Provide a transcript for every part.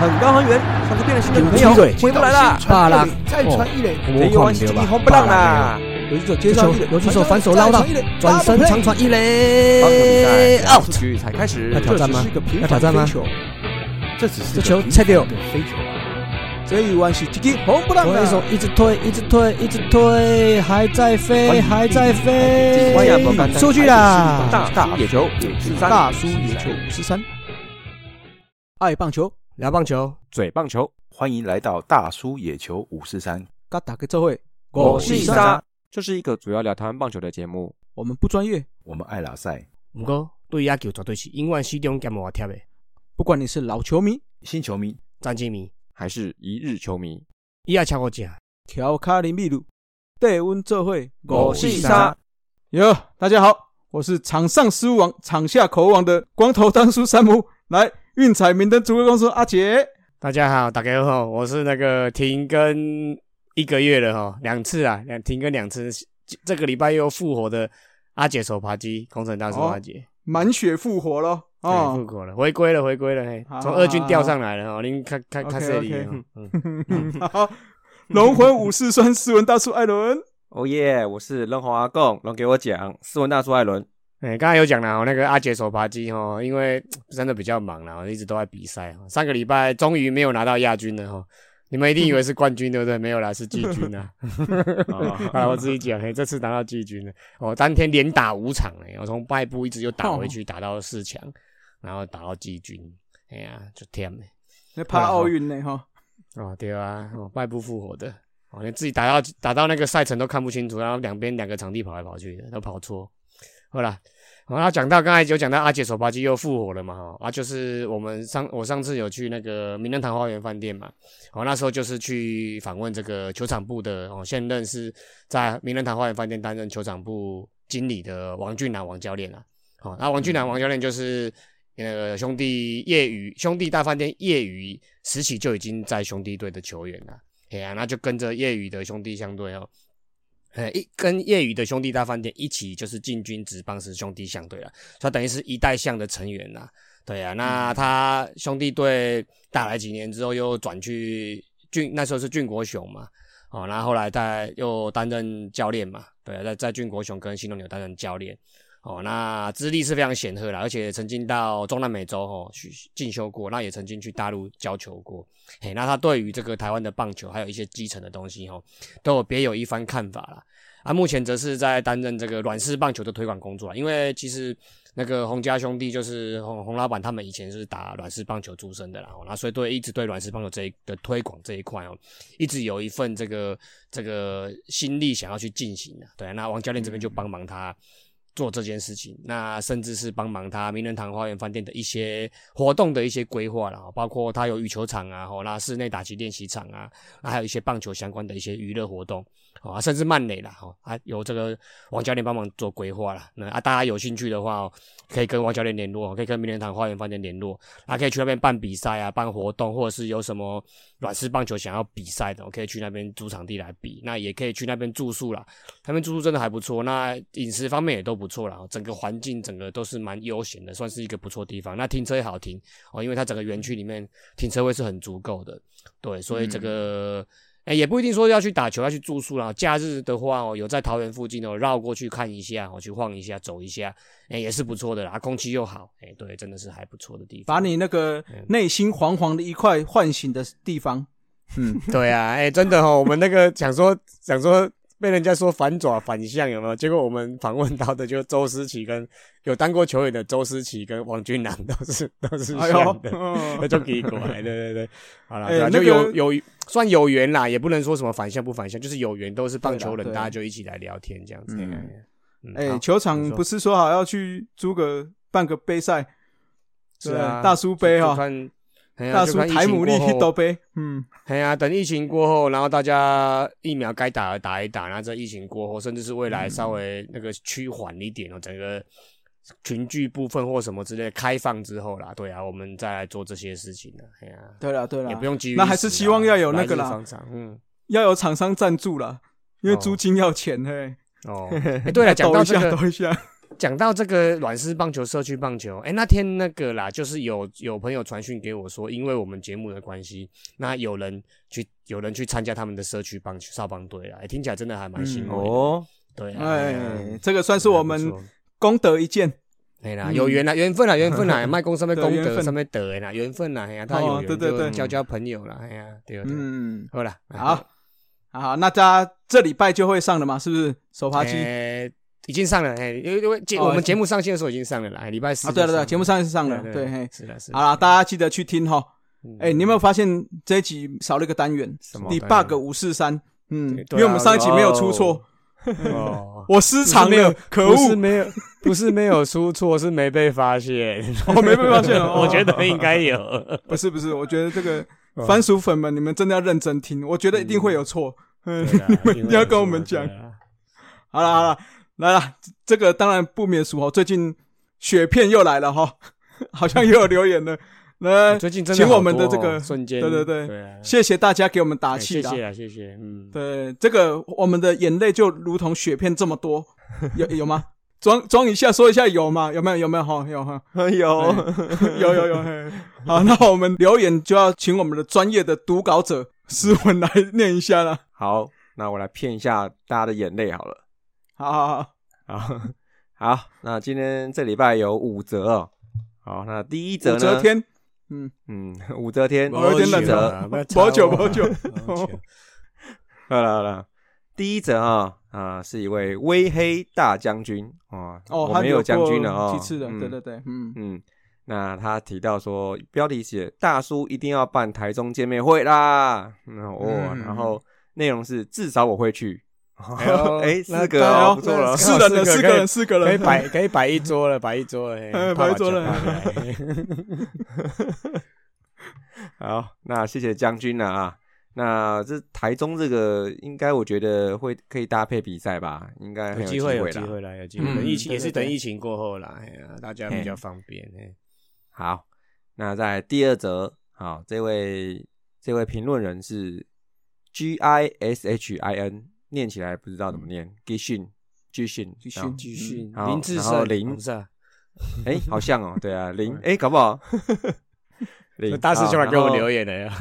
很高很远，像是变了心的女朋友回不来了。巴拉，再传一垒，这一弯是吉红不让啦。游击手接上一垒，游击手反手捞到，转身长传一垒，out。局才开始，要挑战吗？要挑战吗？这只是这球切掉，飞球。啊！这一弯是吉红不让投手一直推，一直推，一直推，还在飞，还在飞，出去啦！大叔野球五四三，大叔野球五十三，爱棒球，聊棒球，嘴棒球，欢迎来到大叔野球五四三。嘎打个这会，我是沙。这是一个主要聊台湾棒球的节目。我们不专业，我们爱拉赛。不过对野球绝对是永远始终兼无贴的。不管你是老球迷、新球迷、战绩迷，还是一日球迷，伊也超过正。调卡林秘鲁，带温这会，我是沙。哟，大家好，我是场上失误王、场下口王的光头当叔山姆。来，运彩明灯足球公司阿杰。大家好，大家好，我是那个停更。一个月了哈，两次啊，两停更两次，这个礼拜又复活的阿杰手扒鸡，工程大叔阿姐满血复活了哦，复活了，回归了，回归了，嘿，从二军调上来了哦，您看看看这里，好，龙魂武士酸斯文大叔艾伦，哦耶，我是龙魂阿贡，龙给我讲斯文大叔艾伦，哎，刚才有讲了哦，那个阿杰手扒鸡哦，因为真的比较忙了，一直都在比赛，上个礼拜终于没有拿到亚军了哈。你们一定以为是冠军对不对？没有啦，是季军啊！啊，我自己讲，嘿，这次拿到季军了。我，当天连打五场哎，我从败部一直就打回去，打到四强，然后打到季军。哎呀，就天嘞！那怕奥运呢哈？哦，对啊，哦，败部复活的，哦，连自己打到打到那个赛程都看不清楚，然后两边两个场地跑来跑去的，都跑错。好了。然后讲到刚才有讲到阿姐手扒鸡又复活了嘛哈啊就是我们上我上次有去那个名人堂花园饭店嘛，哦那时候就是去访问这个球场部的哦现任是在名人堂花园饭店担任球场部经理的王俊南王教练啊，好那王俊南王教练就是那个兄弟业余兄弟大饭店业余时期就已经在兄弟队的球员了，哎呀那就跟着业余的兄弟相对哦。呃，一跟业余的兄弟大饭店一起就是进军职棒时兄弟相对了，他等于是一代象的成员呐。对啊，那他兄弟队打来几年之后又转去俊，那时候是俊国雄嘛，哦，然后后来在又担任教练嘛，对，在在俊国雄跟新东牛担任教练。哦，那资历是非常显赫了，而且曾经到中南美洲哦去进修过，那也曾经去大陆教球过。嘿，那他对于这个台湾的棒球，还有一些基层的东西哦，都有别有一番看法了。啊，目前则是在担任这个软式棒球的推广工作因为其实那个洪家兄弟就是洪洪老板，他们以前是打软式棒球出身的啦，那所以对一直对软式棒球这一的推广这一块哦，一直有一份这个这个心力想要去进行的。对，那王教练这边就帮忙他。做这件事情，那甚至是帮忙他名人堂花园饭店的一些活动的一些规划了，包括他有羽球场啊，吼，那室内打击练习场啊，还有一些棒球相关的一些娱乐活动，啊，甚至曼雷啦，哈，啊有这个王教练帮忙做规划了。那啊，大家有兴趣的话哦，可以跟王教练联络，可以跟名人堂花园饭店联络，啊，可以去那边办比赛啊，办活动，或者是有什么软式棒球想要比赛的，我可以去那边租场地来比。那也可以去那边住宿啦，那边住宿真的还不错，那饮食方面也都。不错啦，整个环境整个都是蛮悠闲的，算是一个不错地方。那停车也好停哦，因为它整个园区里面停车位是很足够的，对，所以这个哎也不一定说要去打球要去住宿啦。假日的话哦，有在桃园附近哦绕过去看一下，我去晃一下走一下，哎也是不错的啦，空气又好，哎对，真的是还不错的地方。把你那个内心惶惶的一块唤醒的地方，嗯，对啊，哎真的哦，我们那个想说想说。被人家说反爪反向有没有？结果我们访问到的就周思齐跟有当过球员的周思齐跟王俊南 都是都是像的，那 就给过来，对对对，好了，就有有算有缘啦，也不能说什么反向不反向，就是有缘，都是棒球人，大家就一起来聊天这样子。哎，球场不是说好要去租个办个杯赛，是啊，大叔杯哈。大叔台姆利去都杯，嗯，哎呀，等疫情过后，然后大家疫苗该打的打一打，然后在疫情过后，甚至是未来稍微那个趋缓一点哦，整个群聚部分或什么之类开放之后啦，对啊，我们再来做这些事情了，哎呀，对了对了，也不用急于，那还是希望要有那个啦，嗯，要有厂商赞助啦，因为租金要钱嘿。哦，哎，对了，讲到这个，讲到这个软式棒球、社区棒球，哎，那天那个啦，就是有有朋友传讯给我说，因为我们节目的关系，那有人去有人去参加他们的社区棒球少棒队了，哎，听起来真的还蛮欣慰的。哦，对啊，哎，这个算是我们功德一件。哎啦，嗯有缘啦，缘分啦，缘分啦，卖公上面功德，上面德的啦，缘分啦，哎呀，他有缘哦对对对。就交交朋友啦，哎呀，对对，嗯，好啦，好，好，那大家这礼拜就会上了嘛？是不是？手扒鸡哎，已经上了，哎，因为节哦我们节目上线的时候已经上了啦，哎礼拜四啊，对了对节目上是上了，对对，嘿，是的，是的，好了，大家记得去听哈。嗯哎，你有没有发现这一集少了一个单元？什么你单元 bug 五四三，嗯，对因为我们上一集没有出哦错，哦，我失常没有了，可恶！不是没有，不是没有出错，是没被发现。我 没被发现 哦，我觉得应该有。不是不是，我觉得这个哦番薯粉们，你们真的要认真听，我觉得一定会有错。你你要跟我们讲。好了好了，来了，这个当然不免俗哦。最近雪片又来了哈，好像又有留言了。来，最近真的请我们的这个瞬间，对对对谢谢大家给我们打哎气的。谢谢啊，谢谢，嗯，对，这个我们的眼泪就如同雪片这么多，有有吗？装装一下，说一下有吗？有没有？有没有？哈，有哈，有有有有。嘿好，那我们留言就要请我们的专业的读稿者诗文来念一下了。好，那我来骗一下大家的眼泪好了。好好好，好，好，那今天这礼拜有五折哦。好，那第一则武呢？则天，嗯，嗯，武则天，我有点冷则。啊不要吵保酒保酒好了好了，第一折啊啊，是一位微黑大将军。啊，哦，他我没有将军了哦，过几次了，嗯。对对对，嗯，嗯，那他提到说，标题写大叔一定要办台中见面会啦，嗯哦，嗯。然后内容是至少我会去，哎呦 哎，那四个哦，不错了，四个人的四个人，四个人，可以摆可以摆一桌了，摆一桌了，摆一桌了。好，那谢谢将军了啊。那这台中这个应该我觉得会可以搭配比赛吧，应该有机会，有。机会啦，有机会。疫情也是等疫情过后啦，哎呀，大家比较方便。哎，好，那在第二则，好，这位这位评论人是 G I S H I N，念起来不知道怎么念，基训，基训，基训然后继续好林志然后胜，林哦不是啊，哎、好像哦，对啊，林，哎、搞不好，林大师兄来给我留言，言了呀。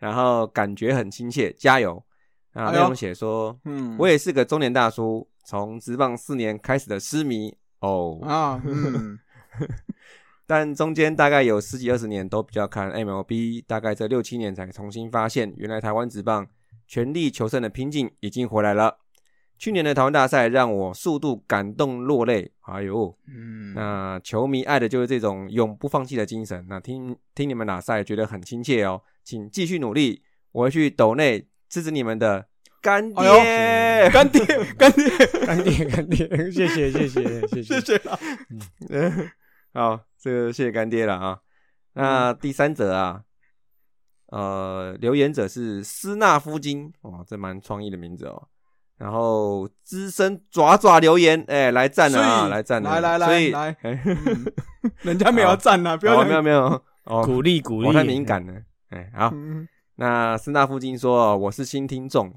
然后感觉很亲切，加油。啊，内容写说，嗯，我也是个中年大叔，从职棒四年开始的痴迷哦，啊，嗯，但中间大概有十几二十年都比较看 MLB，大概这六七年才重新发现，原来台湾职棒全力求胜的拼劲已经回来了。去年的台湾大赛让我速度感动落泪，哎呦，嗯，那球迷爱的就是这种永不放弃的精神。那听听你们打赛，觉得很亲切哦，请继续努力，我会去抖内支持你们的干爹。哎干爹，干爹，干爹，干爹，谢谢，谢谢，谢谢谢谢。嗯。好，这个谢谢干爹了啊。那第三则啊，呃，留言者是斯纳夫金，哦，这蛮创意的名字哦。然后资深爪爪留言，哎、来赞了啊，来赞了，来来来所以来 人家没有要赞啊，不要哦，没有没有，哦，鼓励鼓励，我太敏感了。哎，好，嗯那斯纳夫金说，我是新听众，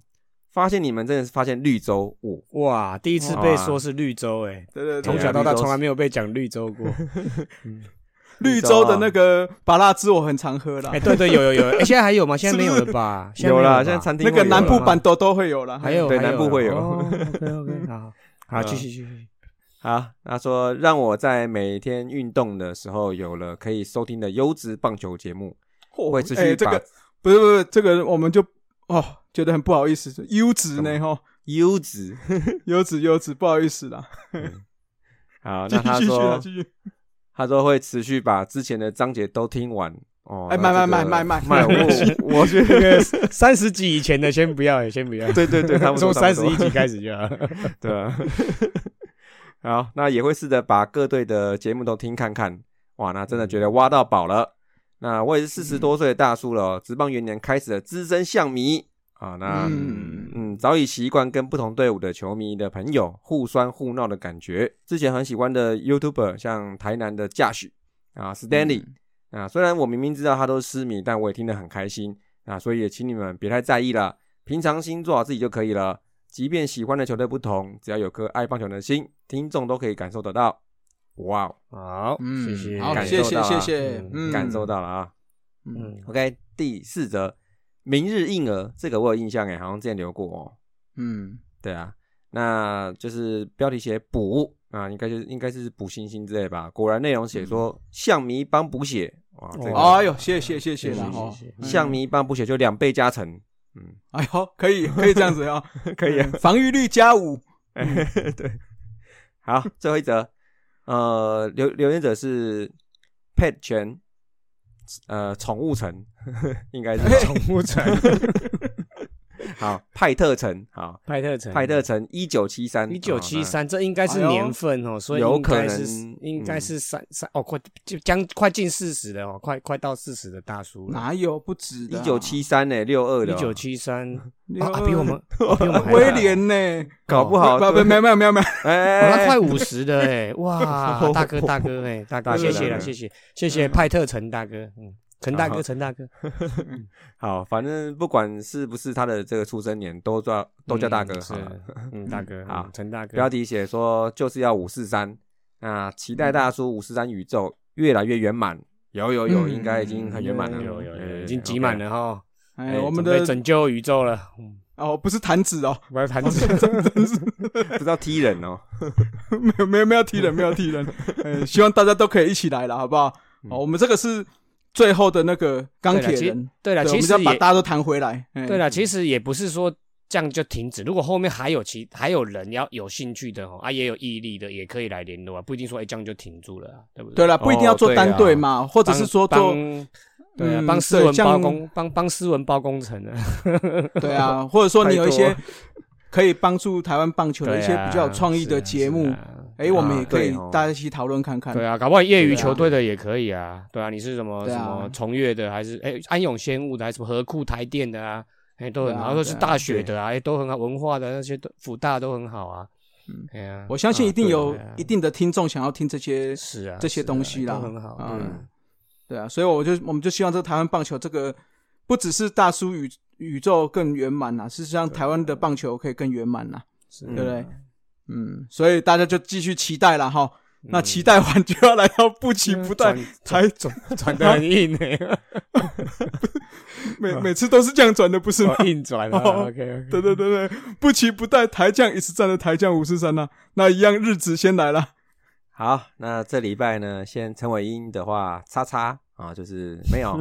发现你们真的是发现绿洲，哦，哇！第一次被说是绿洲，哎，对对对，从小到大从来没有被讲绿洲过。绿洲的那个巴拉汁我很常喝啦。哎，，对对，有有有，哎，现在还有吗？现在没有了吧？有啦，了现在餐厅那个南部版都都会有啦。还有对南部会有。哦 OK OK，好好，继续继续。好，他说让我在每天运动的时候有了可以收听的优质棒球节目，嚯会持续这个不是不是这个我们就哦觉得很不好意思，优质呢哈，优质。优质优质，不好意思啦。好，那他续继继续，他说会持续把之前的章节都听完。哦，哎那这个卖卖卖卖卖，卖我 我觉得个三十集以前的先不要，先不要。对对对，差不多从三十一集开始就好。对啊。好，那也会试着把各队的节目都听看看。哇，那真的觉得挖到宝了。那我也是四十多岁的大叔了哦，职棒元年开始的资深象迷啊。那嗯嗯，早已习惯跟不同队伍的球迷的朋友互酸互闹的感觉。之前很喜欢的 YouTuber，像台南的驾许啊，Stanley、啊，虽然我明明知道他都是失迷，但我也听得很开心啊，所以也请你们别太在意了，平常心做好自己就可以了。即便喜欢的球队不同，只要有颗爱棒球的心，听众都可以感受得到。哇哦，好，嗯，谢谢，好，感谢谢受到啊谢谢，感受到了啊。嗯，嗯，OK，第四则，明日应儿，这个我有印象诶，好像之前留过哦。嗯，对啊，那就是标题写补啊，应该就是应该是补星星之类吧。果然内容写说象迷帮补血，哇，这个、哎呦，谢谢谢谢谢谢象迷帮补血就两倍加成，嗯，哎呦，可以可以这样子啊，可以啊。防御率加五，对，好，最后一则，呃，留留言者是 Pet 全，呃，宠物城，应该是宠物城，好，派特城，好，派特城，派特城一九七三，一九七哦三，这应该是年份哦，所以有可能是能应该是三三哦，快就将快近四十了哦，快快到四十的大叔了。哪有不止？一九七三呢，六二的哦，一九七三。比我们哦 比我们威廉呢？搞不好不不没有没有没有没有，哎，哦，那快五十的哎，哇，大哥大哥哎，大哥谢谢了，谢谢谢谢派特城大哥，嗯，陈大哥陈大哥，好，反正不管是不是他的这个出生年，都叫都叫大哥嗯好了。，嗯，大哥，好嗯陈大哥，标题写说就是要五四三，那期待大叔五四三宇宙越来越圆满。有有有，嗯应该已经很圆满了，有有有，呃已经挤满。了哈，我们的拯救宇宙了，嗯，哦不是弹指哦，不是弹指不知道踢人哦。没有没有没有踢人没有踢人，哎，希望大家都可以一起来了，好不好？嗯哦，我们这个是最后的那个钢铁人，对了，对我们其实要把大家都弹回来，哎对了，其实也不是说这样就停止。如果后面还有其还有人要有兴趣的哦，啊，也有毅力的，也可以来联络啊，不一定说哎这样就停住了啊，对不对？对了，不一定要做单队嘛，或者是说做帮对啊，嗯帮斯文包工，帮帮斯文包工程啊，对啊，或者说你有一些可以帮助台湾棒球的一些比较有创意的节目哎，我们啊也可以大家一起讨论看看。对啊，搞不好业余球队的也可以啊，对啊，你是什么什么崇越的，还是哎安永仙雾的，还是什么和库台电的啊？哎，都很好，或者是大学的啊，哎，都很好，文化的那些都辅大都很好啊。嗯哎呀，我相信一定有一定的听众想要听这些，是啊，这些东西啦都很好，嗯嗯，对啊，所以我就我们就希望这个台湾棒球这个不只是大叔宇宇宙更圆满呐，事实上台湾的棒球可以更圆满呐，对不对？嗯，所以大家就继续期待了哈。那嗯期待完就要来到不期不待转才转转的很硬呢，每每次都是这样转的，不是吗？硬转啊哦 OK OK，对对对对，不期不待台将一次站的台将五十三呐，那一样日子先来了。好，那这礼拜呢，先陈伟英的话，叉叉啊，就是没有。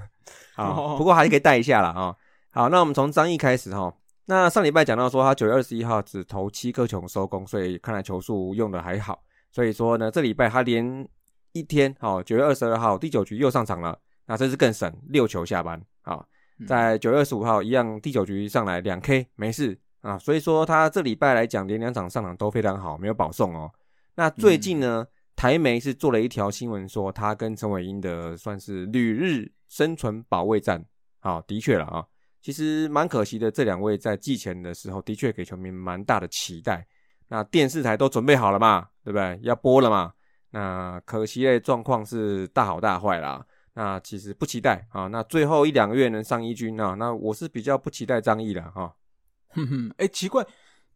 好，不过还是可以带一下了啊。好，那我们从张毅开始哈。那上礼拜讲到说，他九月二十一号只投七颗球收工，所以看来球数用的还好。所以说呢，这礼拜他连一天，好，九月二十二号第九局又上场了，那这次更省，六球下班。好，在九月二十五号一样第九局上来两 K 没事啊，所以说他这礼拜来讲连两场上场都非常好，没有保送哦。那最近呢，台媒是做了一条新闻说他跟陈伟英的算是旅日生存保卫战。好，的确了啊，其实蛮可惜的，这两位在季前的时候的确给球迷蛮大的期待。那电视台都准备好了嘛，对不对？要播了嘛。那可惜的状况是大好大坏啦。那其实不期待啊。那最后一两个月能上一军啊，那我是比较不期待张毅的哈。哼哼，哎，奇怪，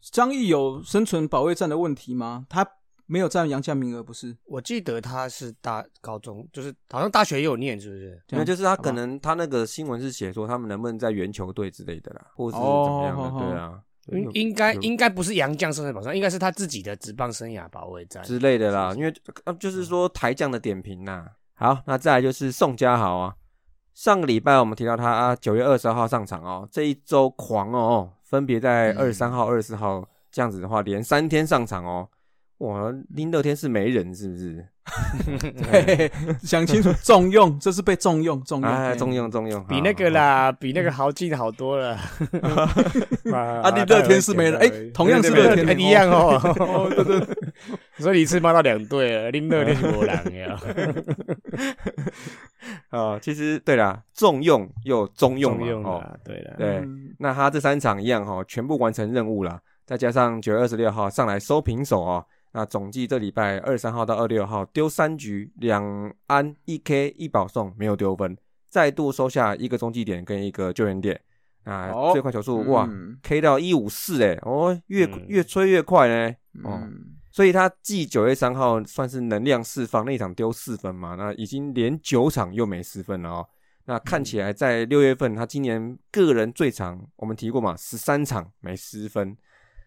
张毅有生存保卫战的问题吗？他没有占杨将名额，不是？我记得他是大高中，就是好像大学也有念，是不是？那就是他可能他那个新闻是写说他们能不能在原球队之类的啦，或者是怎么样的，哦对啊，应应该有应该不是杨将生涯保障，应该是他自己的职棒生涯保卫战之类的啦，因为呃就是说台将的点评呐。好，那再来就是宋家豪啊，上个礼拜我们提到他啊九月二十号上场哦，这一周狂哦，分别在嗯二十三号、二十四号这样子的话，连三天上场哦。哇，林乐天是没人是不是？嘿嘿嘿想清楚，重用，这是被重用，重用，哎，重用重用，比那个啦，比那个豪进好多了。啊啊，你乐天是没人，哎，同样是乐天的，哎一样哦。所以一次骂到两队了，林乐天是没人呀。啊，其实对啦，重用又中用嘛，哦，对的，对，嗯。那他这三场一样哈、哦，全部完成任务了，再加上九月二十六号上来收平手哦，那总计这礼拜二三号到二六号丢三局两安一 K 一保送没有丢分，再度收下一个中继点跟一个救援点。啊，哦最快球速哇嗯 K 到一五四哎，哦，越嗯越吹越快呢。哦嗯，所以他继九月三号算是能量释放，那一场丢四分嘛，那已经连九场又没失分了哦。那看起来在六月份，他今年个人最长，我们提过嘛，十三场没失分。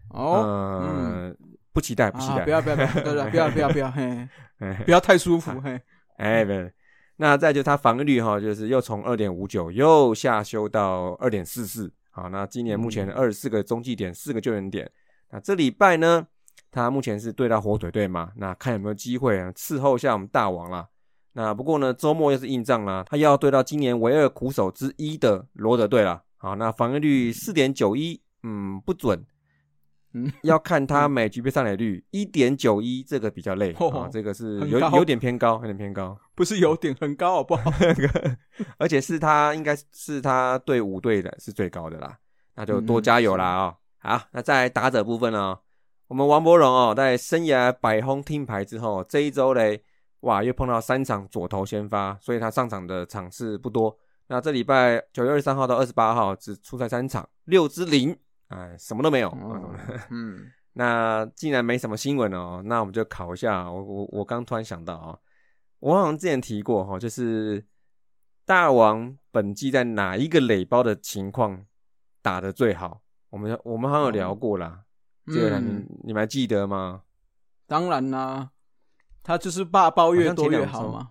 哦，呃，不期待，不期啊，待，不要不要不要，不要 不要不要，嘿，哎不要太舒服，嘿，哎，不要，那再就他防御率哈，就是又从二点五九又下修到二点四四。好，那今年目前嗯二十四个中继点，四个救援点。那这礼拜呢，他目前是对到火腿队嘛，那看有没有机会啊伺候一下我们大王啦。那不过呢，周末又是硬仗啦，他又要对到今年唯二苦手之一的罗德队啦。好，那防御率四点九一，嗯，不准。嗯，要看他每局被上垒率一点九一，这个比较累啊、哦这个是有有点偏高，有点偏高。不是有点很高好不好？而且是他应该是他对五队的是最高的啦，那就多加油啦啊、好，那在打者部分呢、我们王柏荣哦，在生涯百轰听牌之后，这一周嘞，哇，又碰到三场左投先发，所以他上场的场次不多。那这礼拜九月二十三号到二十八号只出赛三场，六支零，哎，什么都没有。哦 嗯，那既然没什么新闻哦，那我们就考一下。我我我刚突然想到啊、我好像之前提过哈、就是大王本季在哪一个垒包的情况打的最好？我们我们好像有聊过啦，这个你嗯你们还记得吗？当然啦，他就是霸包越多越好嘛。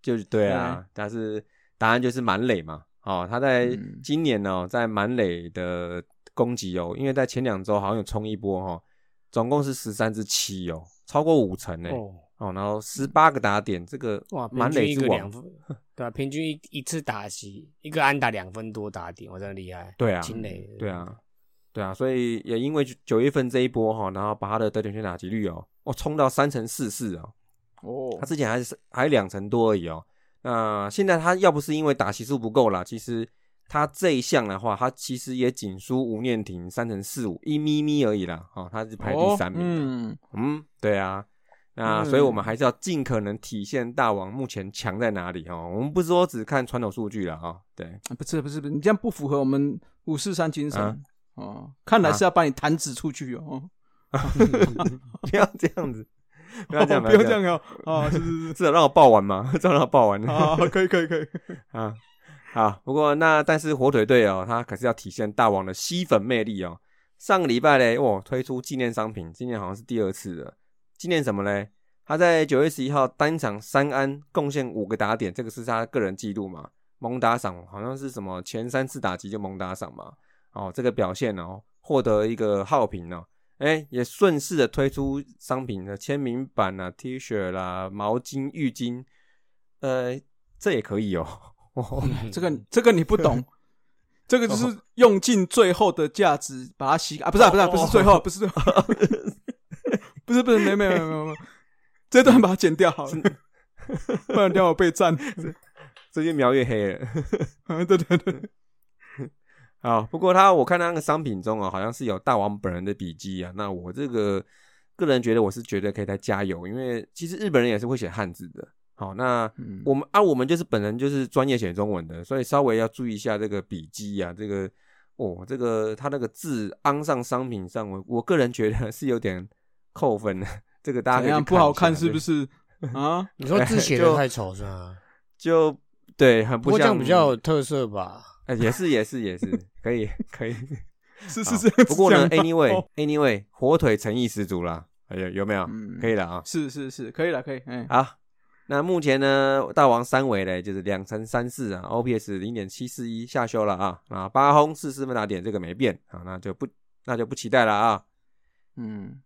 就是对啊，但是答案就是满垒嘛。哦，他在嗯今年呢、在满垒的攻击哦，因为在前两周好像有冲一波哈、哦，总共是十三支七哦，超过五成呢。哦，哦，然后十八个打点，这个哇，满平均垒两，分，对啊，平均一一次打席一个安打两分多打点，我真的厉害。对啊清垒，对啊，对啊，所以也因为九月份这一波哈，然后把他的得点圈打击率哦，哦冲到三成四四哦，哦他，之前还是还两成多而已哦。那现在他要不是因为打席数不够啦，其实他这一项的话，他其实也仅输吴念婷三成四五一咪咪而已啦，哦，他是排第三名的。嗯，嗯，对啊，那嗯所以我们还是要尽可能体现大王目前强在哪里哦。我们不是说只看传统数据了哈，对，啊不是不是不是，你这样不符合我们五四三精神啊哦。看来是要把你弹指出去哦。不要这样子，不要这样，哦不要这样哦。啊，是是是，至少让我报完嘛，至少让我报完啊，可以可以可以。啊。好，不过那但是火腿队哦，他可是要体现大王的吸粉魅力哦。上个礼拜嘞，哇，推出纪念商品，今年好像是第二次了。纪念什么嘞？他在九月十一号单场三安，贡献五个打点，这个是他个人记录嘛。蒙打赏好像是什么前三次打击就蒙打赏嘛。哦，这个表现哦，获得一个好评哦。哎，也顺势的推出商品的签名版啊、T 恤啦、毛巾、浴巾，呃，这也可以哦。哦这个这个你不懂，这个就是用尽最后的价值把它洗啊，不是啊不是啊不是最后，不是最后，不是不是没没没没没没，这段把它剪掉好了，不然等下我被赞。这越描越黑了。啊对对对，好，不过他我看他那个商品中啊，好像是有大王本人的笔记啊。那我这个个人觉得我是觉得可以再加油，因为其实日本人也是会写汉字的。好，那嗯我们啊，我们就是本人就是专业写中文的，所以稍微要注意一下这个笔记啊，这个哦，这个他那个字安上商品上，我我个人觉得是有点扣分的。这个大家可以去怎样不好看是不是？啊，你说字写就的太丑是吧？就对，很不像不过这样比较有特色吧？呃也是也是也是可以可以。是是是不过呢这样吗，anyway 哦 anyway，火腿诚意十足啦，哎呀有没有？嗯可以了啊。是是是，可以了可以，哎，好，那目前呢，大王三围嘞就是两乘三四啊，OPS 零点七四一下修了啊，啊八轰四四分打点这个没变啊，那就不那就不期待了啊。嗯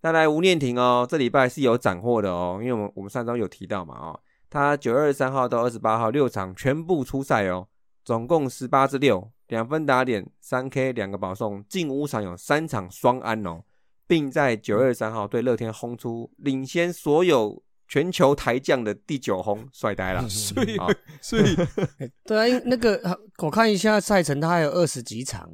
再来吴念婷哦，这礼拜是有斩获的哦，因为我们我们上周有提到嘛哦，他九月二十三号到二十八号六场全部出赛哦，总共十八至六，两分打点，三 K 两个保送，近五场有三场双安哦，并在九月三号对乐天轰出领先所有全球台将的第九轰，帅呆了。所以好所以 对啊，因那个啊我看一下赛程，它还有二十几场，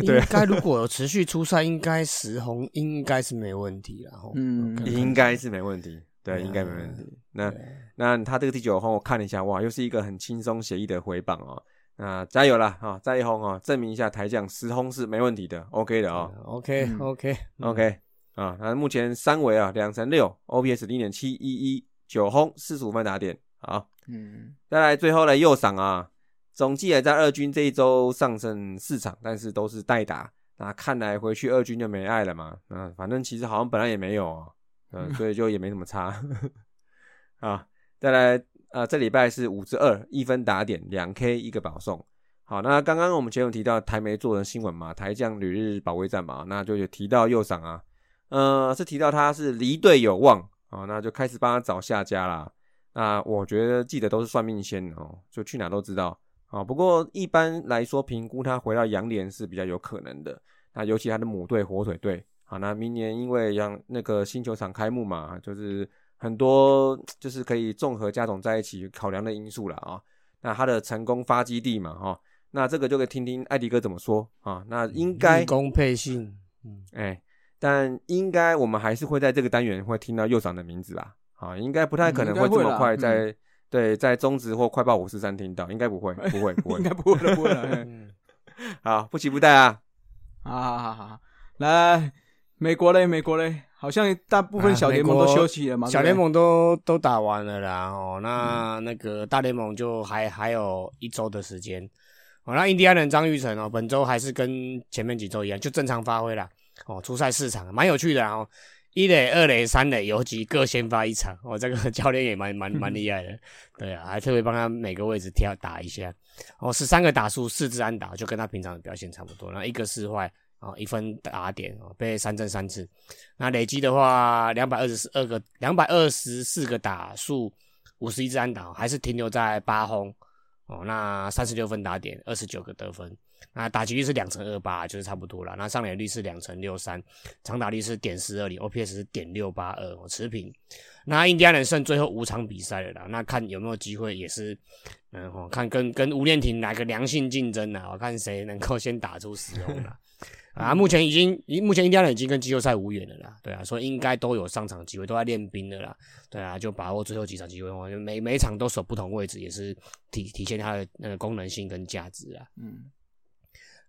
应对该如果有持续出赛，应该十红应该是没问题了。吼嗯应该是没问题，对，应该没问题。那那他这个第九轰我看了一下，哇，又是一个很轻松写意的回榜哦。那，加油啦！啊，再一轰啊，证明一下台将十轰是没问题的，OK 的哦。OK 嗯 OK OK 啊，那目前三围啊两成六，OPS 零点七一一，九轰四十五分打点。好，嗯，再来最后的右赏啊，总计也在二军这一周上升四场，但是都是代打。那看来回去二军就没爱了嘛。嗯，反正其实好像本来也没有哦，嗯，所以就也没什么差。啊，再来啊，这礼拜是五十二一分打点，两 K 一个保送。好，那刚刚我们前有提到台媒做的新闻嘛，台将旅日保卫战嘛，那就有提到右赏啊，呃，是提到他是离队有望哦，那就开始帮他找下家啦。那我觉得记得都是算命先哦，就去哪都知道啊。不过一般来说，评估他回到洋联是比较有可能的。那尤其他的母队火腿队，好，那明年因为让那个新球场开幕嘛，就是很多就是可以综合加总在一起考量的因素了啊。那他的成功发基地嘛，哈，那这个就可以听听艾迪哥怎么说啊。那应该公配性，嗯，哎、但应该我们还是会在这个单元会听到右长的名字啦。啊，应该不太可能会这么快在、对在中职或快报五四三听到，应该不会，不会，不会。应该不会了，不会了。嗯 好，不期不待啊。好好好好，来美国嘞，美国嘞，好像大部分啊小联盟都休息了嘛，小联盟都都打完了啦，哦，那那个大联盟就还还有一周的时间，哦，那印第安人张玉成哦，本周还是跟前面几周一样，就正常发挥啦，哦，初赛四场，蛮有趣的哦，一垒、二垒、三垒游击各先发一场，哦，这个 教练也蛮蛮蛮厉害的，对啊，还特别帮他每个位置挑打一下，哦，十三个打数，四支安打，就跟他平常的表现差不多，然后一个四坏。哦，一分打点哦，被三振三次，那累积的话，两百二十二个，两百二十四个打数，五十一支安打，还是停留在八轰哦。那三十六分打点，二十九个得分，那打击率是两成二八，就是差不多了。那上垒率是两成六三，长打率是点四二零，OPS 是点六八二，哦，持平。那印第安人剩最后五场比赛了啦，那看有没有机会，也是，嗯，哦，看跟跟吴念庭来个良性竞争啊，我看谁能够先打出十轰了。啊，目前已经，目前印第安人已经跟季后赛无缘了啦，对啊，所以应该都有上场机会，都在练兵的啦，对啊，就把握最后几场机会，每每场都守不同位置，也是体体现它的那个功能性跟价值啊。嗯，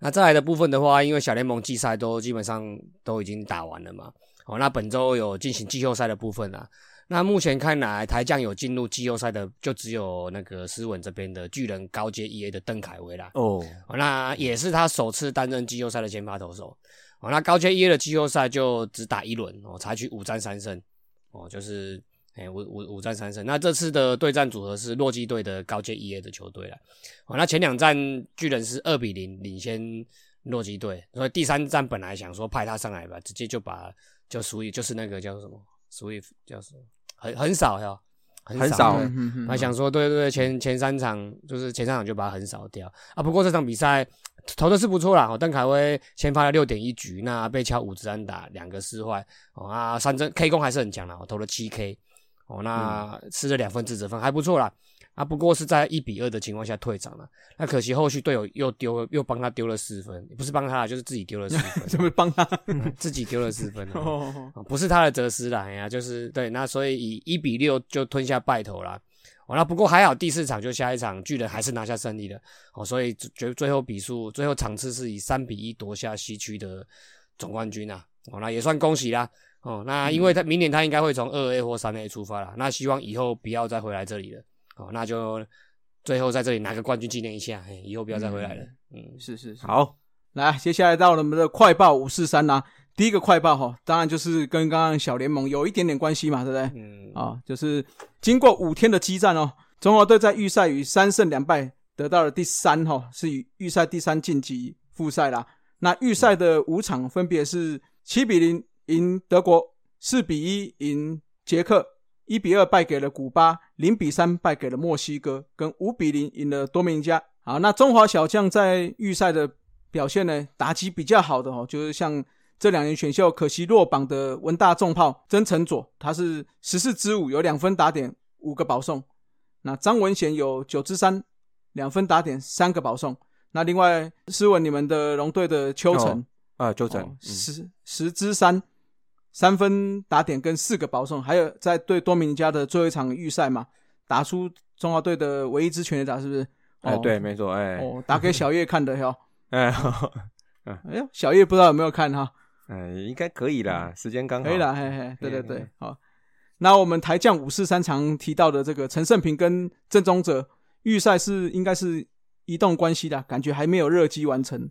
那再来的部分的话，因为小联盟季赛都基本上都已经打完了嘛，哦，那本周有进行季后赛的部分啊。那目前看来，台将有进入季后赛的，就只有那个斯文这边的巨人高阶 EA 的邓凯威啦。哦，哦，那也是他首次担任季后赛的先发投手。哦，那高阶 EA 的季后赛就只打一轮哦，采取五战三胜哦，就是哎五五五战三胜。那这次的对战组合是洛基队的高阶 EA 的球队了。哦，那前两战巨人是二比零领先洛基队，所以第三战本来想说派他上来吧，直接就把就属于就是那个叫什么，属于叫什么，很很少呀，很少对嗯嗯他想说，对对对，前前三场就是前三场就把他横扫掉啊。不过这场比赛投的是不错啦，哦，邓凯威先发了六点一局，那被敲五支安打，两个失坏，哦啊，三针 K 攻还是很强啦，我，投了七 K，哦，那吃了两分自责分，还不错啦。啊，不过是在一比二的情况下退场了，那可惜后续队友又丢又帮他丢了四分，不是帮他啦，就是自己丢了四分，怎么帮他？嗯 自己丢了四分啊。哦，哦，不是他的责失啦，哎呀，就是对，那所以以一比六就吞下败头啦。哦，那不过还好，第四场就下一场巨人还是拿下胜利的。哦，所以最最后比数最后场次是以三比一夺下西区的总冠军啊。哦，那也算恭喜啦。哦，那因为他明年他应该会从二 A 或三 A 出发了，那希望以后不要再回来这里了。哦，那就最后在这里拿个冠军纪念一下，嘿以后不要再回来了。嗯，是是是。好，来，接下来到了我们的快报五四三啦。第一个快报哈，当然就是跟刚刚小联盟有一点点关系嘛，对不对？嗯，啊，就是经过五天的激战哦，中华队在预赛与三胜两败得到了第三哈，是以预赛第三晋级复赛啦。那预赛的五场分别是七比零赢德国，四比一赢捷克，一比二败给了古巴，零比三败给了墨西哥，跟五比零赢了多米尼加。好，那中华小将在预赛的表现呢，打击比较好的哦，就是像这两年选秀可惜落榜的文大重炮曾成佐，他是十四支五，有两分打点，五个保送。那张文贤有九支三，两分打点，三个保送。那另外，斯文你们的龙队的邱成，啊，纠正哦，嗯十十支三，三分打点跟四个保送，还有在对多米尼加的最后一场预赛嘛，打出中华队的唯一支全垒打，是不是？哎，哦对，没错，哎，哦，打给小叶看的哟。哎，哎呦，小叶不知道有没有看哈？哎，应该可以啦，时间刚好，可以啦，嘿嘿，对对嗯对，好。那我们台将五四三常提到的这个陈胜平跟郑宗哲预赛是应该是移动关系的，感觉还没有热机完成。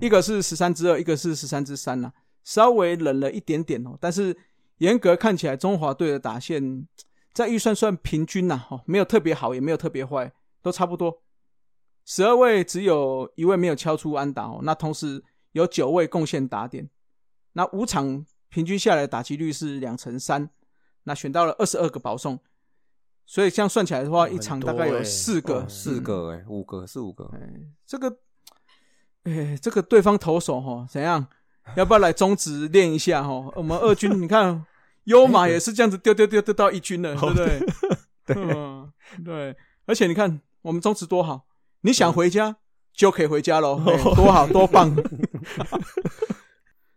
一个是十三之二，一个是十三之三呐，稍微冷了一点点哦。但是严格看起来，中华队的打线在预算算平均呐，哦，没有特别好，也没有特别坏，都差不多。十二位只有一位没有敲出安打哦，那同时有九位贡献打点，那五场平均下来的打击率是两成三，那选到了二十二个保送，所以这样算起来的话，一场大概有四个，哦四个，哎，五个，是五个，哎，这个，哎，这个对方投手哈怎样？要不要来中职练一下哈？我们二军 你看，优马也是这样子丢丢丢丢到一军了，对不对？对 嗯，对，而且你看我们中职多好，你想回家就可以回家喽，嘿多好多棒。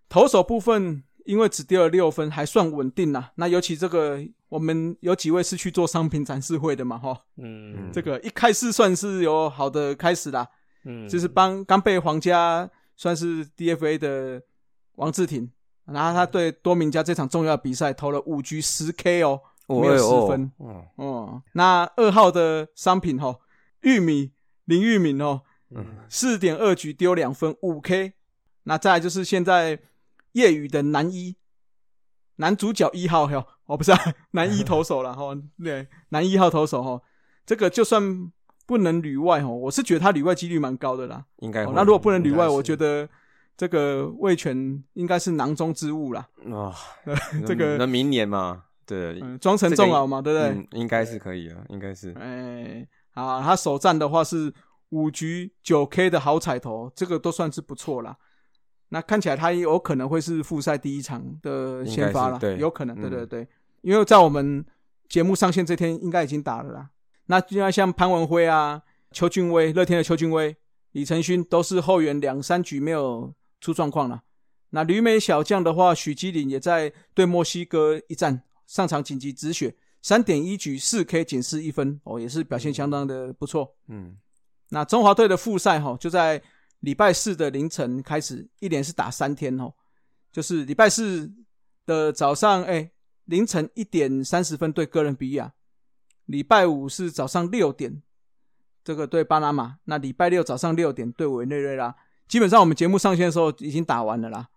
投手部分因为只丢了六分，还算稳定啦。那尤其这个我们有几位是去做商品展示会的嘛，哈，嗯，这个一开始算是有好的开始啦。嗯就是帮刚被皇家算是 DFA 的王志廷，然后他对多明加这场重要比赛投了五局十 K 哦，没有失分。哦，哦，那二号的商品哦，玉米林玉敏哦，嗯，四点二局丢两分五 K。那再来就是现在业余的男一男主角一号哟，哦不是、啊、男一投手了哈，对，男一号投手哈，这个就算不能旅外哦，我是觉得他旅外几率蛮高的啦。哦应该哦，那如果不能旅外，我觉得这个魏权应该是囊中之物啦。哦，这个那明年嘛，对，嗯，装成重熬嘛，对不对？嗯，应该是可以啊，应该是，哎，好，他首战的话是五局九 K 的好彩头，这个都算是不错啦。那看起来他也有可能会是复赛第一场的先发了，对有可能，对嗯对对，因为在我们节目上线这天应该已经打了啦。那就像像潘文辉啊、邱俊威、乐天的邱俊威、李承勋都是后援两三局没有出状况了。那旅美小将的话，许基林也在对墨西哥一战上场紧急止血，三点一局四 K 仅失一分哦，也是表现相当的不错。嗯，那中华队的复赛哈，就在礼拜四的凌晨开始，一连是打三天哦，就是礼拜四的早上，哎，凌晨一点三十分对哥伦比亚，礼拜五是早上六点，这个对巴拿马，那礼拜六早上六点对委内瑞拉。基本上我们节目上线的时候已经打完了啦，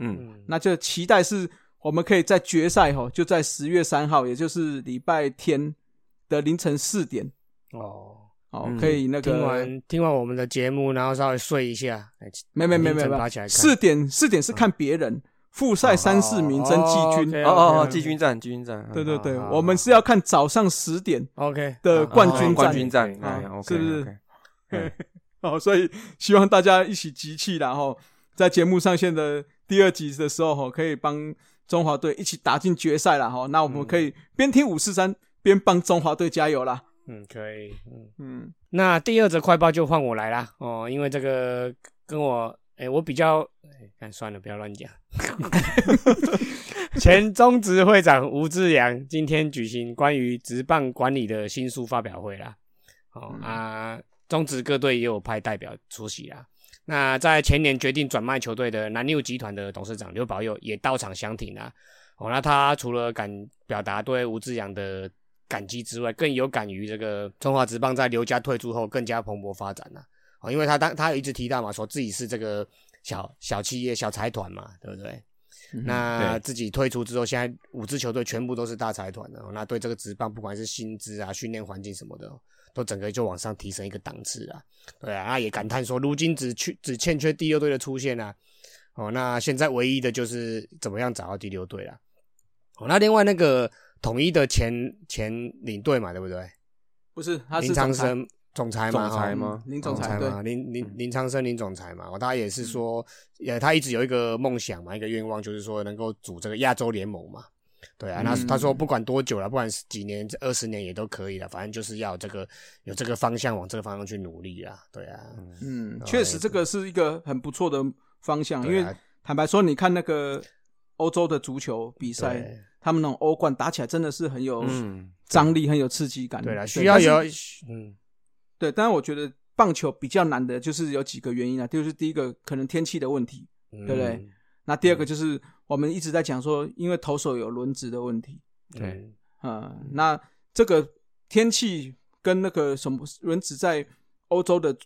嗯，嗯那就期待是我们可以在决赛哈，就在十月三号，也就是礼拜天的凌晨四点。哦，哦，嗯。可以那个听个完听完我们的节目，然后稍微睡一下，哎没没没没。四点四点是看别人复赛三四名争季军，对哦哦季军战，季军战，对对对，我们是要看早上十点 OK 的冠军冠军战，啊哎，OK，是不是 哦，所以希望大家一起集气然后在节目上线的第二集的时候哈，可以帮中华队一起打进决赛了哈。那我们可以边听五四三边帮中华队加油啦。嗯，可以，嗯，嗯，那第二则快报就换我来啦，哦，因为这个跟我，哎、我比较，哎，算了，不要乱讲。前中职会长吴志阳今天举行关于职棒管理的新书发表会啦，哦、啊，中职各队也有派代表出席啦。那在前年决定转卖球队的南六集团的董事长刘宝佑也到场相挺啦。哦，那他除了敢表达对吴志阳的感激之外，更有感于这个中华职棒在刘家退出后更加蓬勃发展了。哦，因为他当他有一直提到嘛，说自己是这个小小企业、小财团嘛，对不对？那自己退出之后，现在五支球队全部都是大财团的、哦，那对这个职棒不管是薪资啊、训练环境什么的，都整个就往上提升一个档次啊。对啊，那也感叹说，如今只缺只欠缺第六队的出现啊。哦，那现在唯一的就是怎么样找到第六队啦。哦，那另外那个统一的前前领队嘛，对不对？不是，他是林长生总裁嘛，哈总裁吗嗯林总裁嘛，林林林长生林总裁嘛，哦他也是说，呃，他一直有一个梦想嘛，一个愿望，就是说能够组这个亚洲联盟嘛。对啊，那嗯他说不管多久了，不管是几年、二十年也都可以了，反正就是要这个有这个方向，往这个方向去努力啊。对啊，嗯，确实这个是一个很不错的方向，因为坦白说，你看那个欧洲的足球比赛，他们那种欧冠打起来真的是很有嗯，张力，很有刺激感。对了，对需要有嗯。对，但是我觉得棒球比较难的，就是有几个原因啊，就是第一个可能天气的问题，对对不对？那第二个就是我们一直在讲说，因为投手有轮值的问题，对，嗯，那这个天气跟那个什么轮值在欧洲的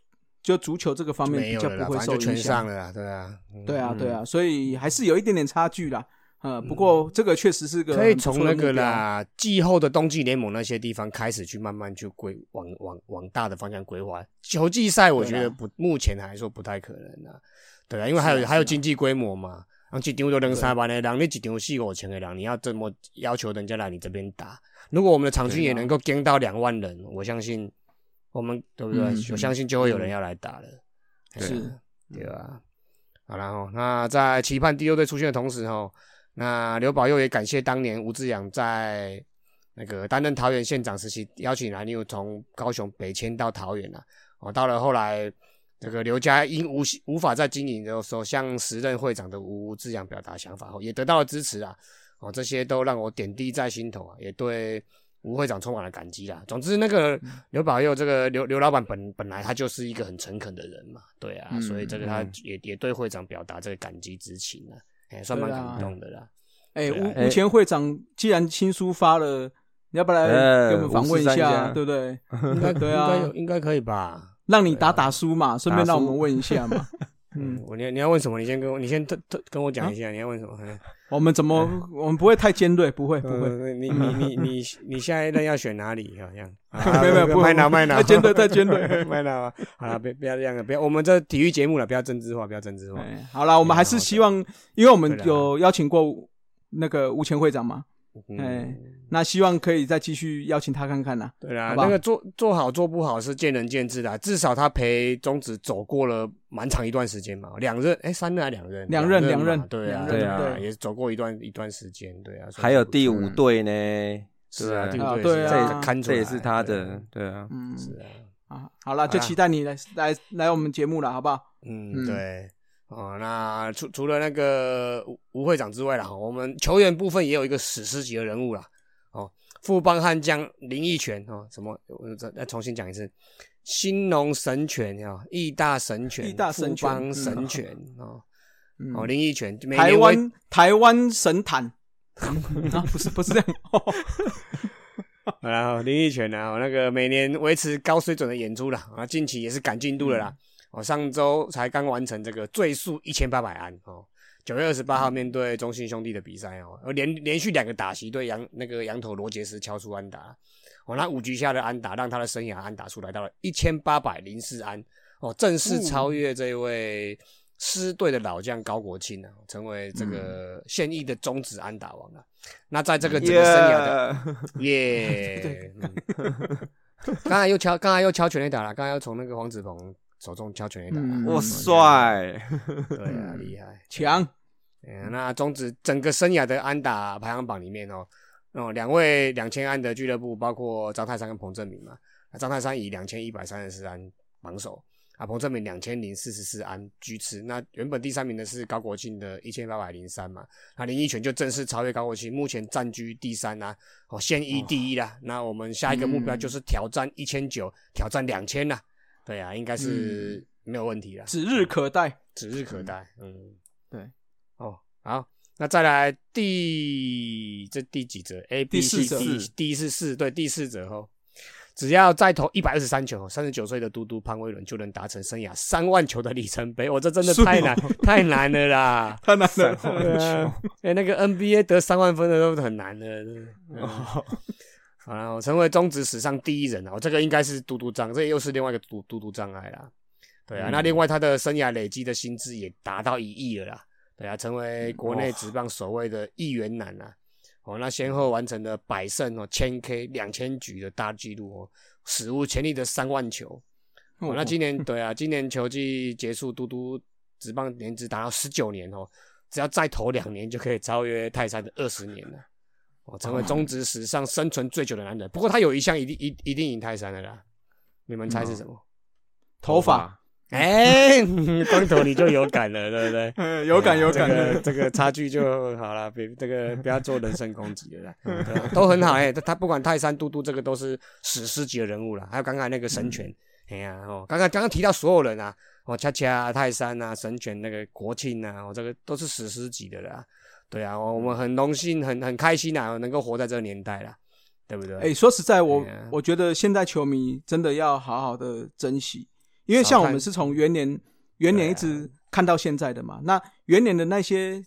就足球这个方面比较不会受影响。上，了，对啊，嗯对啊，对啊，所以还是有一点点差距啦。呃，不过这个确实是个可以从那个啦，季后的冬季联盟那些地方开始去慢慢去规往往往大的方向规划。球季赛我觉得不，目前来说不太可能啊。对啊，因为还有还有经济规模嘛，然后一场就两三万的人，你一场四五千的人，你要这么要求人家来你这边打？如果我们的场均也能够跟到两万人，我相信我们对不对？嗯我相信就会有人要来打了。是对啊？好然后那在期盼第六队出现的同时哈，那刘宝佑也感谢当年吴志阳在那个担任桃园县长时期邀请蓝牛从高雄北迁到桃园了、哦，到了后来这个刘家因无无法再经营的时候，向时任会长的吴志阳表达想法后，也得到了支持啊。哦，这些都让我点滴在心头啊，也对吴会长充满了感激啦。总之，那个刘宝佑这个刘刘老板本本来他就是一个很诚恳的人嘛，对啊，嗯所以这个他嗯也也对会长表达这个感激之情啊，哎，算蛮感动的啦。哎，吴吴前会长既然新书发了，你要不来呃给我们访问一543一下，下对不对？应 该对啊应该有应该可以吧？让你打打书嘛，顺便让我们问一下嘛。嗯，我你你要问什么？你先跟我你先特特跟我讲一下，你要问什么？嗯我们怎么我们不会太尖锐，不会不会，呃你你你你你下一任要选哪里？好像 没有没有不会麦脑麦脑太尖锐太尖锐麦脑啊！好了，别不要这样了，不要我们这体育节目了，不要政治化，不要政治化。哎，好了，我们还是希望，因为我们有邀请过那个吴前会长嘛，嗯哎，那希望可以再继续邀请他看看呐。对啊，好好？那个做做好做不好是见仁见智的，至少他陪中子走过了蛮长一段时间嘛，两任哎三任还两任，两任两任对啊两任对啊，对。也走过一段一段时间，对啊，还有第五五队呢，是啊，对第五队这这看出来这也是他的，对啊，嗯，是啊，啊，好了，就期待你来来来我们节目了，好不好？嗯，嗯。对。哦，那除除了那个吴吴会长之外啦，我们球员部分也有一个史诗级的人物啦。哦，富邦悍将林奕泉哦，什么？我再再重新讲一次，兴农神拳啊，义大神拳，义大神拳富邦神拳哦，嗯哦，林奕泉，每台湾台湾神坛啊，不是不是这样，哦 然后林奕泉呢，哦那个每年维持高水准的演出啦，啊，近期也是赶进度了啦。哦，上周才刚完成这个最速一千八百安哦。九月二十八号面对中信兄弟的比赛哦，而连连续两个打席对羊那个羊头罗杰斯敲出安打，哦，那五局下的安打让他的生涯安打数来到了一千八百零四安，哦，正式超越这位狮队的老将高国庆啊，成为这个现役的中职安打王啊。那在这个整个生涯的 耶，嗯。刚才又敲，刚才又敲全垒打了，刚才又从那个黄子鹏手中敲全垒打哇帅，对啊，厉害。强，嗯，那中职整个生涯的安打排行榜里面哦，哦，两位两千安的俱乐部包括张泰山跟彭正明嘛。那张泰山以两千一百三十四安榜首，啊，彭正明两千零四十四安居次。那原本第三名的是高国庆的一千八百零三嘛，那林奕泉就正式超越高国庆，目前占居第三啦，哦，现役第一啦。那我们下一个目标就是挑战一千九，挑战两千啦。对啊，应该是没有问题了。指日可待。指日可待。嗯，对。哦，好，那再来第这第几则？A、B、第四 C、则 D，第四四对第四则哦，只要再投一百二十三球，三十九岁的嘟嘟潘威伦就能达成生涯三万球的里程碑。我这真的太难太难了啦！太难了，哎、那个 NBA 得三万分的都很难的。嗯好了，我成为中职史上第一人啊！我这个应该是嘟嘟障，这又是另外一个嘟嘟嘟障碍啦。对啊，那另外他的生涯累积的薪资也达到一亿了啦。对啊，成为国内职棒首位的亿元男啊。哦，那先后完成了百胜哦、千 K、两千局的大纪录哦，史无前例的三万球。哦，那今年对啊，今年球季结束，嘟嘟职棒年资达到十九年哦，只要再投两年就可以超越泰山的二十年了。哦，成为中职史上生存最久的男人。不过他有一项一定一一定赢泰山的啦，你们猜是什么？头发，哎、光头你就有感了，对不对？嗯，有感有感这的个，这个差距就好了，别这个不要做人身攻击了都很好哎、他他不管泰山、嘟嘟，这个都是史诗级的人物了。还有刚才那个神拳，哎呀，哦，刚刚刚刚提到所有人啊，哦，恰恰、啊、泰山啊、神拳那个国庆啊，哦，这个都是史诗级的啦。对啊，我们很荣幸、很很开心啊，能够活在这个年代啦，对不对？哎、说实在，我、我觉得现在球迷真的要好好的珍惜，因为像我们是从元年元年一直看到现在的嘛。那元年的那些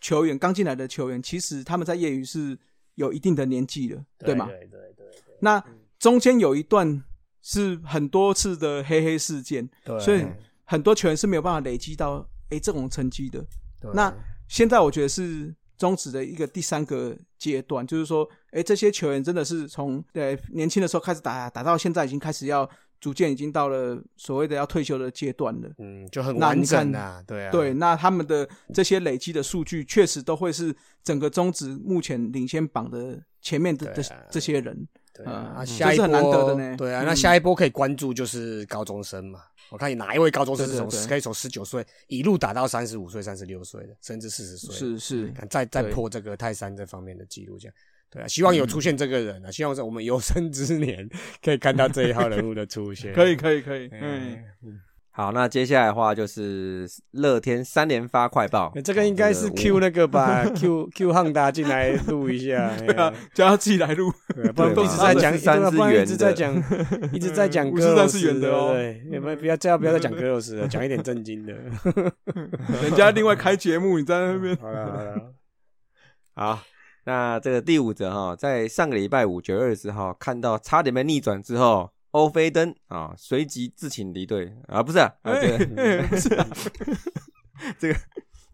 球员刚进来的球员，其实他们在业余是有一定的年纪了，对吗？对对对对那中间有一段是很多次的黑黑事件，对，所以很多球员是没有办法累积到哎、这种成绩的。对那现在我觉得是中止的一个第三个阶段，就是说，哎，这些球员真的是从呃年轻的时候开始打，打到现在已经开始要逐渐已经到了所谓的要退休的阶段了。嗯，就很完整啊，对啊，对，那他们的这些累积的数据，确实都会是整个中职目前领先榜的前面的这、啊这些人。对啊，嗯啊下一波这是很难得的呢对啊，嗯那下一波可以关注就是高中生嘛。我看你哪一位高中生是从可以从十九岁一路打到三十五岁、三十六岁的，甚至四十岁，是是，看再再破这个泰山这方面的记录，这样。对啊，希望有出现这个人啊，希望在我们有生之年 可以看到这一号人物的出现。可以可以可以，嗯，嗯，好，那接下来的话就是乐天三连发快报，这个应该是哦 Q 那个吧，Q Q 汉达进来录一下，哎对啊，叫他自己来录。不然一直在讲，三不然一是圆的直在讲，一直在讲 五哥十三是圆的哦对你们？不要不要这样，不要再讲哥肉丝了，讲一点正经的。人家另外开节目，你在那边。好了好了，好，那这个第五则哈，在上个礼拜五九月二十号看到差点被逆转之后，欧菲登啊随即自请离队啊，不是啊，啊这个是啊，这个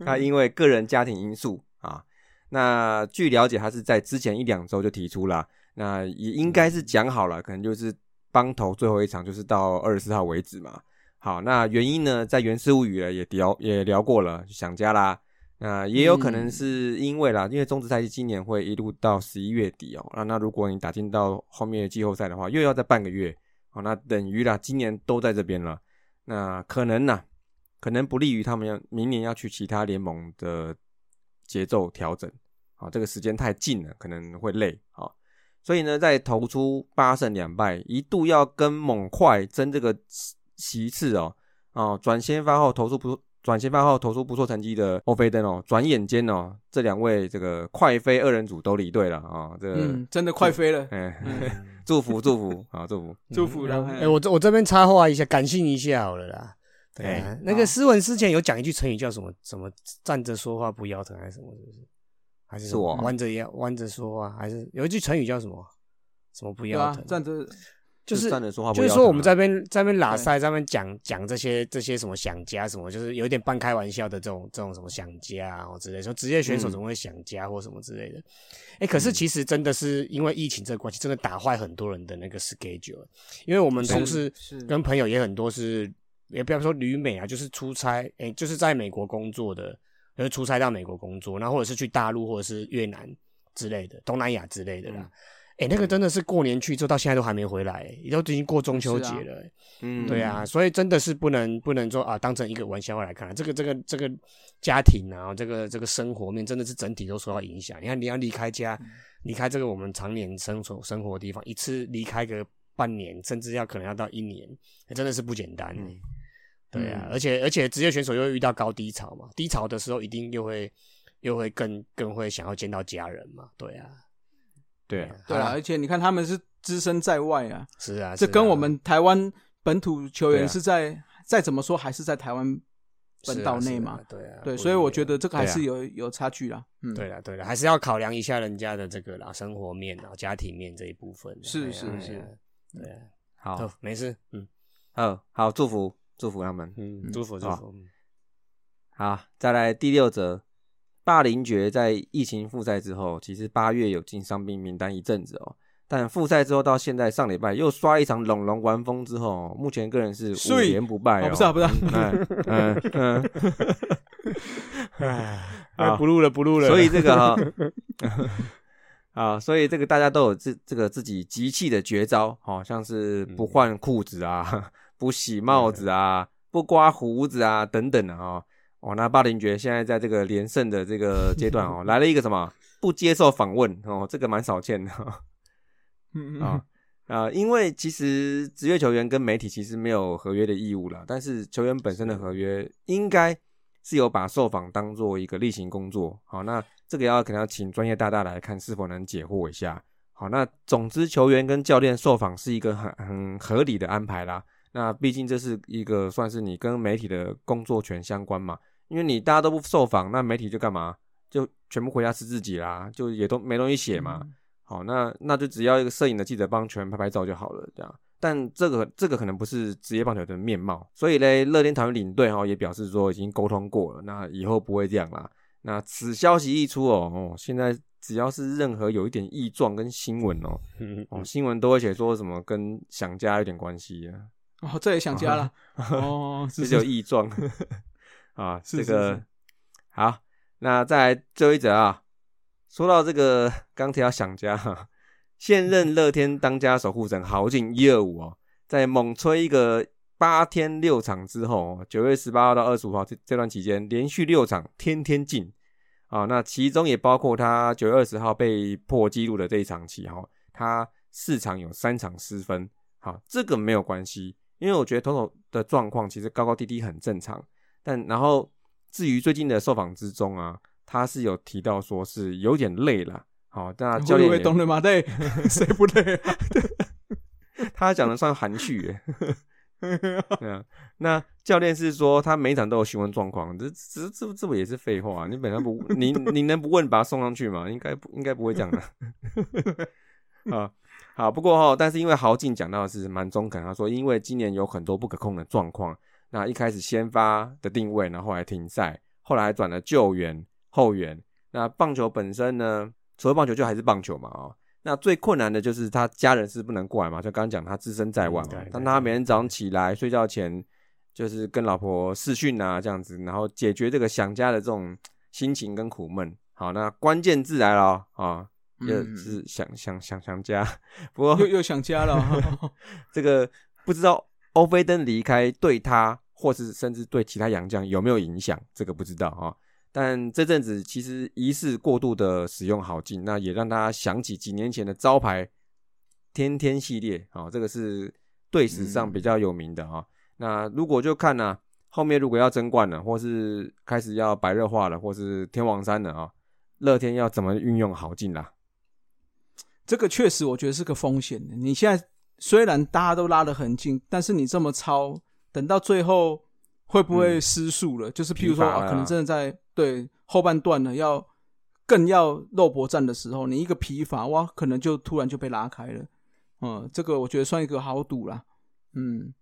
他因为个人家庭因素啊，那据了解他是在之前一两周就提出了，那也应该是讲好了，可能就是帮投最后一场就是到二十四号为止嘛。好，那原因呢，在原始物语了也聊也聊过了，想家啦。那也有可能是因为啦，因为中职赛季今年会一路到十一月底哦。那那如果你打进到后面的季后赛的话，又要再半个月，哦，那等于啦，今年都在这边了。那可能呐、可能不利于他们要明年要去其他联盟的节奏调整。好，这个时间太近了，可能会累。好，所以呢，在投出八胜两败，一度要跟猛快争这个席次哦。哦，转先发后投出不转先发后投出不错成绩的欧菲登哦，转眼间哦，这两位这个快飞二人组都离队了啊、哦。这真的快飞了，祝福 祝福啊，祝福。祝福了。哎，我这我这边插话一下，感性一下好了啦。对那个诗文之前有讲一句成语叫什么？什么站着说话不腰疼还是什么？是不是？还是是我弯着腰弯着说话？还是有一句成语叫什么？什么不腰疼？，站着就是站着说话就是说我们在那边在那边拉塞，在那边讲讲这些这些什么想家什么，就是有一点半开玩笑的这种这种什么想家啊之类，说职业选手嗯怎么会想家或什么之类的。哎、可是其实真的是因为疫情这个关系，真的打坏很多人的那个 schedule。因为我们同事是跟朋友也很多是，也不要说旅美啊，就是出差，哎、就是在美国工作的，就是出差到美国工作，然后或者是去大陆或者是越南之类的，东南亚之类的啦。哎、那个真的是过年去之后到现在都还没回来、欸，也都已经过中秋节了、欸嗯，对啊，所以真的是不能不能说啊，当成一个玩笑话来看、这个这个这个家庭啊，这个这个生活面真的是整体都受到影响。你看，你要离开家，离开这个我们常年生活生活的地方，一次离开个半年，甚至要可能要到一年，欸真的是不简单、欸。嗯对啊，嗯而且而且职业选手又会遇到高低潮嘛，低潮的时候一定又会又会更更会想要见到家人嘛，对啊，对啊，对啊，而且你看他们是只身在外啊，是啊，这跟我们台湾本土球员是在再怎么说还是在台湾本岛内嘛，，对啊，对，所以我觉得这个还是有有差距啦。嗯，对了，对了，还是要考量一下人家的这个啦，生活面啊、家庭面这一部分。是是是。对啊，好。好，，没事，嗯。好，好，祝福祝福他们。嗯，祝福祝福，嗯。好，再来第六则，霸凌爵在疫情复赛之后，其实八月有进伤病名单一阵子哦，但复赛之后到现在上礼拜又刷一场龙龙完封之后，目前个人是五连不败哦，哦不是啊不是啊嗯嗯嗯，哎，不录了不录了，所以这个哈、啊，所以这个大家都有自这个自己集气的绝招，好、像是不换裤子啊，不洗帽子啊，不刮胡子啊等等的哈。哦，那霸凌爵现在在这个连胜的这个阶段哦，来了一个什么不接受访问哦，这个蛮少见的哦。嗯啊啊、因为其实职业球员跟媒体其实没有合约的义务啦，但是球员本身的合约应该是有把受访当做一个例行工作。好，那这个要可能要请专业大大来看是否能解惑一下。好，那总之球员跟教练受访是一个很很合理的安排啦。那毕竟这是一个算是你跟媒体的工作权相关嘛，因为你大家都不受访，那媒体就干嘛？就全部回家吃自己啦，就也都没东西写嘛。好，那那就只要一个摄影的记者帮全员拍拍照就好了，这样。但这个这个可能不是职业棒球的面貌，所以嘞，乐天桃园领队哈也表示说已经沟通过了，那以后不会这样啦。那此消息一出哦，哦，现在只要是任何有一点异状跟新闻哦，哦，新闻都会写说什么跟想家有点关系啊，哦，这也想家了。哦，这就是异状啊，这个好。那再来最后一则啊，说到这个刚提到想家哈，现任乐天当家守护神豪进一二五哦，在猛吹一个八天六场之后，九月十八号到二十五号这这段期间，连续六场天天进啊，那其中也包括他九月二十号被破纪录的这一场棋哈，他四场有三场失分，好，这个没有关系，因为我觉得投手的状况其实高高低低很正常，但然后至于最近的受访之中啊，他是有提到说是有点累了。好，那教练会懂了吗？对，谁不累啊？他讲的算含蓄耶。对啊，那教练是说他每一场都有询问状况，这这这这不也是废话、你本来不 你你能不问把他送上去吗？应该不应该不会这样的啊。好，不过哈、但是因为豪进讲到的是蛮中肯，他说因为今年有很多不可控的状况，那一开始先发的定位，然后后来停赛，后来还转了救援后援。那棒球本身呢，除了棒球就还是棒球嘛哦。那最困难的就是他家人是不能过来嘛，就刚刚讲他置身在外嘛但他每天早上起来睡觉前就是跟老婆视讯啊这样子，然后解决这个想家的这种心情跟苦闷。好，那关键字来了哦啊，就嗯是想想想想家。不过又又想家了。这个不知道欧菲登离开对他，或是甚至对其他洋将有没有影响，这个不知道啊。但这阵子其实疑似过度的使用好劲，那也让大家想起几年前的招牌天天系列啊，这个是队史上比较有名的啊。那如果就看呢、后面如果要争冠了，或是开始要白热化了，或是天王山了啊，乐天要怎么运用好劲啦？这个确实我觉得是个风险的。你现在虽然大家都拉得很近，但是你这么超，等到最后会不会失速了？就是譬如说可能真的在对后半段呢，要更要肉搏战的时候，你一个疲乏，哇，可能就突然就被拉开了。嗯，这个我觉得算一个豪赌啦。嗯，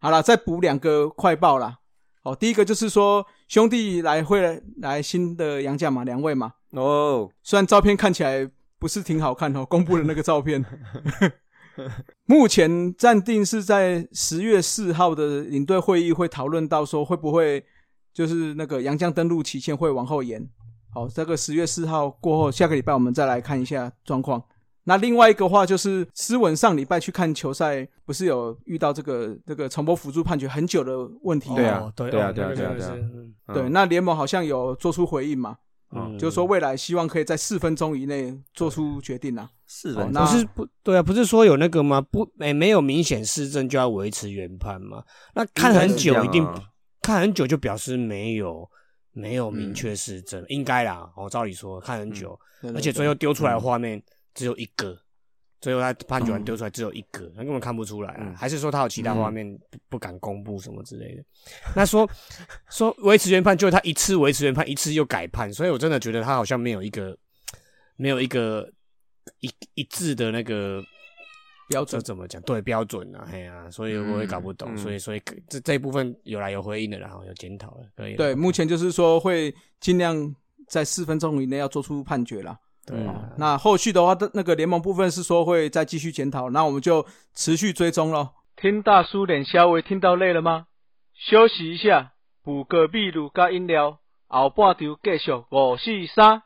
好了，再补两个快报啦。哦，第一个就是说兄弟来会来新的洋将嘛，两位嘛，哦，虽然照片看起来不是挺好看哦，公布的那个照片，目前暂定是在十月四号的领队会议会讨论到说会不会就是那个洋将登陆期限会往后延。好，这个十月四号过后，下个礼拜我们再来看一下状况。那另外一个话就是，斯文上礼拜去看球赛，不是有遇到这个这个重播辅助判决很久的问题吗？对啊哦对对啊对啊对啊对啊对，那联盟好像有做出回应嘛，嗯就是说未来希望可以在四分钟以内做出决定啊。是的，哦不是不对啊，不是说有那个吗？不，没、没有明显失真就要维持原判吗？那看很久，一定、看很久就表示没有没有嗯明确失政，应该啦。哦，照理说看很久，而且最后丢嗯出来的画面只有一个，最后他判决完丢出来只有一个，他根本看不出来啊。嗯还是说他有其他画面不不敢公布什么之类的？那说 说维持原判，就是他一次维持原判，一次又改判，所以我真的觉得他好像没有一个没有一个一一致的那个标准怎么讲？对标准啊，嘿呀、所以我也搞不懂，嗯所以所以这这一部分有来有回应的，然后有检讨了，可以了。对，目前就是说会尽量在四分钟以内要做出判决啦。对啊，那后续的话，那个联盟部分是说会再继续检讨，那我们就持续追踪咯。听大叔脸稍微听到累了吗？休息一下，补个秘鲁加饮料，后半场继续五四三。